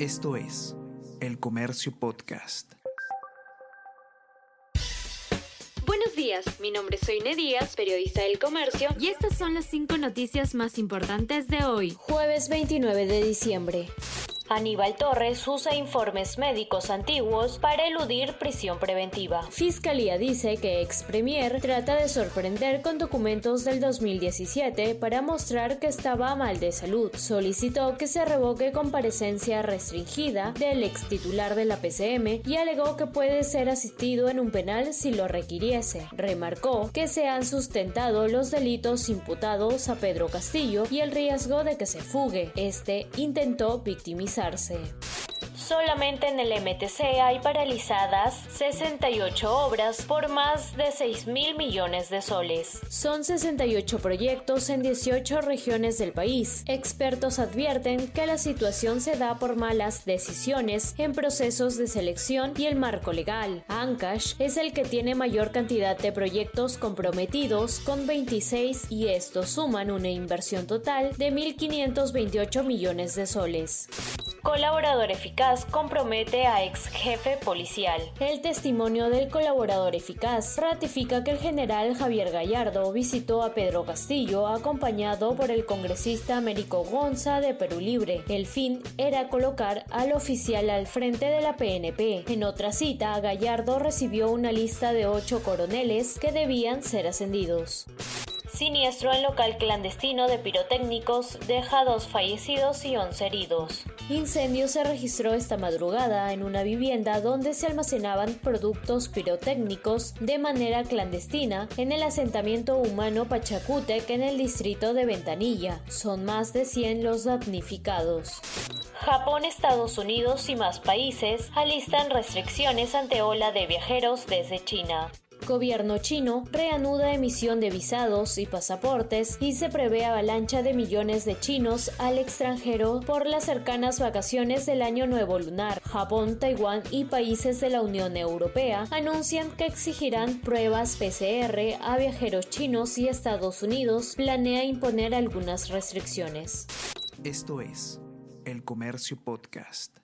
Esto es El Comercio Podcast. Buenos días, mi nombre es Soine Díaz, periodista del Comercio, y estas son las cinco noticias más importantes de hoy, jueves 29 de diciembre. Aníbal Torres usa informes médicos antiguos para eludir prisión preventiva. Fiscalía dice que ex premier trata de sorprender con documentos del 2017 para mostrar que estaba mal de salud. Solicitó que se revoque comparecencia restringida del ex titular de la PCM y alegó que puede ser asistido en un penal si lo requiriese. Remarcó que se han sustentado los delitos imputados a Pedro Castillo y el riesgo de que se fugue. Este intentó victimizar Solamente en el MTC hay paralizadas 68 obras por más de 6 mil millones de soles. Son 68 proyectos en 18 regiones del país. Expertos advierten que la situación se da por malas decisiones en procesos de selección y el marco legal. Ancash es el que tiene mayor cantidad de proyectos comprometidos con 26 y estos suman una inversión total de 1.528 millones de soles. Colaborador eficaz compromete a ex jefe policial. El testimonio del colaborador eficaz ratifica que el general Javier Gallardo visitó a Pedro Castillo acompañado por el congresista Américo Gonza de Perú Libre. El fin era colocar al oficial al frente de la PNP. En otra cita, Gallardo recibió una lista de ocho coroneles que debían ser ascendidos. Siniestro en local clandestino de pirotécnicos deja dos fallecidos y once heridos. Incendio se registró esta madrugada en una vivienda donde se almacenaban productos pirotécnicos de manera clandestina en el asentamiento humano Pachacútec en el distrito de Ventanilla. Son más de 100 los damnificados. Japón, Estados Unidos y más países alistan restricciones ante ola de viajeros desde China. Gobierno chino reanuda emisión de visados y pasaportes y se prevé avalancha de millones de chinos al extranjero por las cercanas vacaciones del Año Nuevo Lunar. Japón, Taiwán y países de la Unión Europea anuncian que exigirán pruebas PCR a viajeros chinos y Estados Unidos planea imponer algunas restricciones. Esto es El Comercio Podcast.